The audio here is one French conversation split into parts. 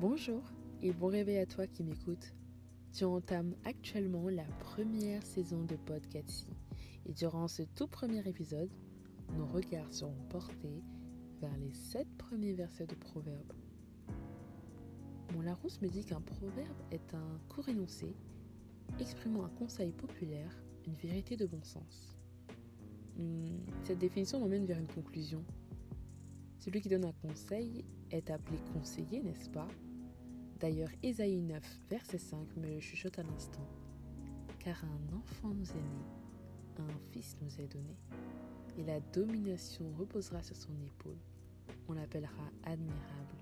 Bonjour et bon réveil à toi qui m'écoutes. Tu entames actuellement la première saison de Podcasty et durant ce tout premier épisode, nos regards seront portés vers les sept premiers versets de Proverbes. Mon Larousse me dit qu'un proverbe est un court énoncé exprimant un conseil populaire, une vérité de bon sens. Hmm, cette définition m'emmène vers une conclusion. Celui qui donne un conseil est appelé conseiller, n'est-ce pas? D'ailleurs, Ésaïe 9, verset 5 me chuchote à l'instant. Car un enfant nous est né, un fils nous est donné, et la domination reposera sur son épaule. On l'appellera admirable,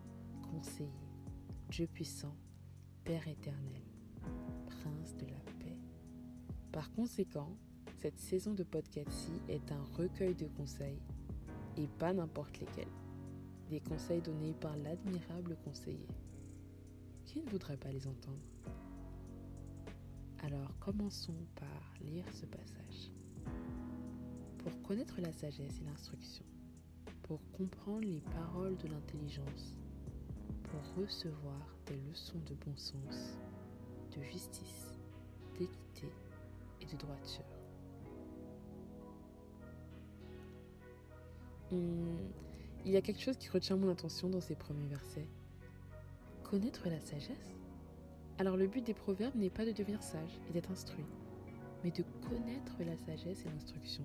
conseiller, Dieu puissant, Père éternel, Prince de la paix. Par conséquent, cette saison de podcast est un recueil de conseils, et pas n'importe lesquels. Des conseils donnés par l'admirable conseiller. Ne voudrait pas les entendre? Alors commençons par lire ce passage. Pour connaître la sagesse et l'instruction, pour comprendre les paroles de l'intelligence, pour recevoir des leçons de bon sens, de justice, d'équité et de droiture. Hmm, il y a quelque chose qui retient mon attention dans ces premiers versets connaître la sagesse Alors le but des proverbes n'est pas de devenir sage et d'être instruit, mais de connaître la sagesse et l'instruction.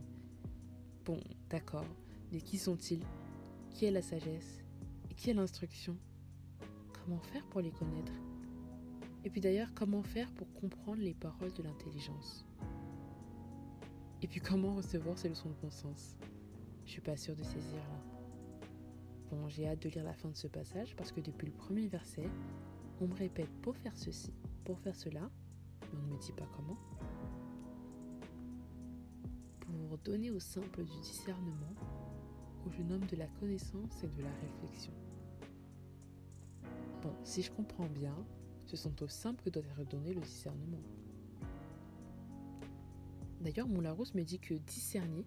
Bon, d'accord, mais qui sont-ils? Qui est la sagesse? Et qui est l'instruction? Comment faire pour les connaître? Et puis d'ailleurs, comment faire pour comprendre les paroles de l'intelligence? Et puis comment recevoir ces leçons de bon sens? Je suis pas sûre de saisir là j'ai hâte de lire la fin de ce passage parce que depuis le premier verset, on me répète pour faire ceci, pour faire cela, mais on ne me dit pas comment. Pour donner au simple du discernement, au jeune homme de la connaissance et de la réflexion. Bon, si je comprends bien, ce sont au simple que doit être donné le discernement. D'ailleurs, mon Larousse me dit que discerner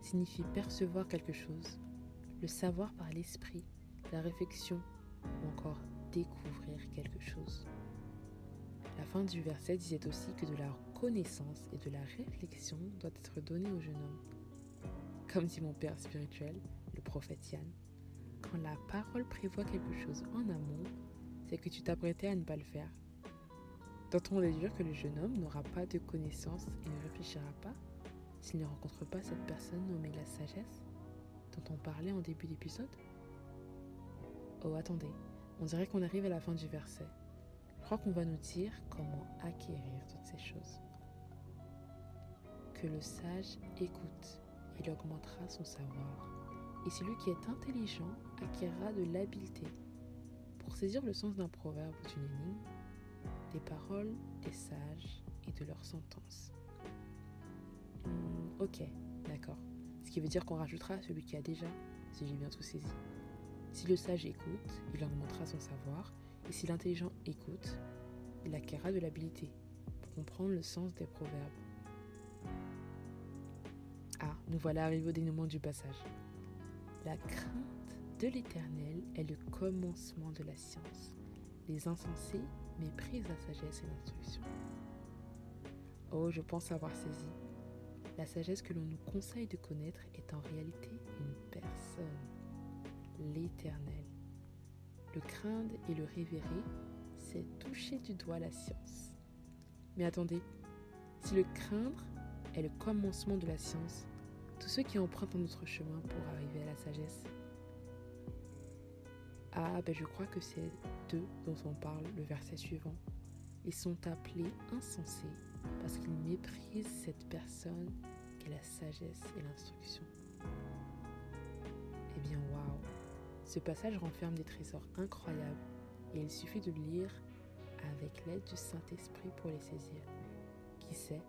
signifie percevoir quelque chose, savoir par l'esprit, la réflexion ou encore découvrir quelque chose. La fin du verset disait aussi que de la connaissance et de la réflexion doit être donnée au jeune homme. Comme dit mon père spirituel, le prophète Yann, quand la parole prévoit quelque chose en amont, c'est que tu t'apprêtais à ne pas le faire. Doit-on déduire que le jeune homme n'aura pas de connaissance et ne réfléchira pas s'il ne rencontre pas cette personne nommée la sagesse? Dont on parlait en début d'épisode? Oh, attendez, on dirait qu'on arrive à la fin du verset. Je crois qu'on va nous dire comment acquérir toutes ces choses. Que le sage écoute, il augmentera son savoir. Et celui qui est intelligent acquérera de l'habileté. Pour saisir le sens d'un proverbe ou d'une énigme, des paroles des sages et de leurs sentences. Hmm, ok, d'accord. Ce qui veut dire qu'on rajoutera celui qui a déjà, si j'ai bien tout saisi. Si le sage écoute, il augmentera son savoir, et si l'intelligent écoute, il acquérera de l'habilité pour comprendre le sens des proverbes. Ah, nous voilà arrivés au dénouement du passage. La crainte de l'éternel est le commencement de la science. Les insensés méprisent la sagesse et l'instruction. Oh, je pense avoir saisi. La sagesse que l'on nous conseille de connaître est en réalité une personne, l'Éternel. Le craindre et le révérer, c'est toucher du doigt la science. Mais attendez, si le craindre est le commencement de la science, tous ceux qui empruntent notre chemin pour arriver à la sagesse, ah, ben je crois que c'est d'eux dont on parle le verset suivant. Ils sont appelés insensés parce qu'ils méprisent cette personne qu'est la sagesse et l'instruction. Eh bien, waouh Ce passage renferme des trésors incroyables et il suffit de le lire avec l'aide du Saint-Esprit pour les saisir. Qui sait,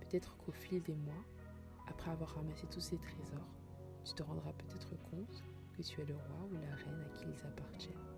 peut-être qu'au fil des mois, après avoir ramassé tous ces trésors, tu te rendras peut-être compte que tu es le roi ou la reine à qui ils appartiennent.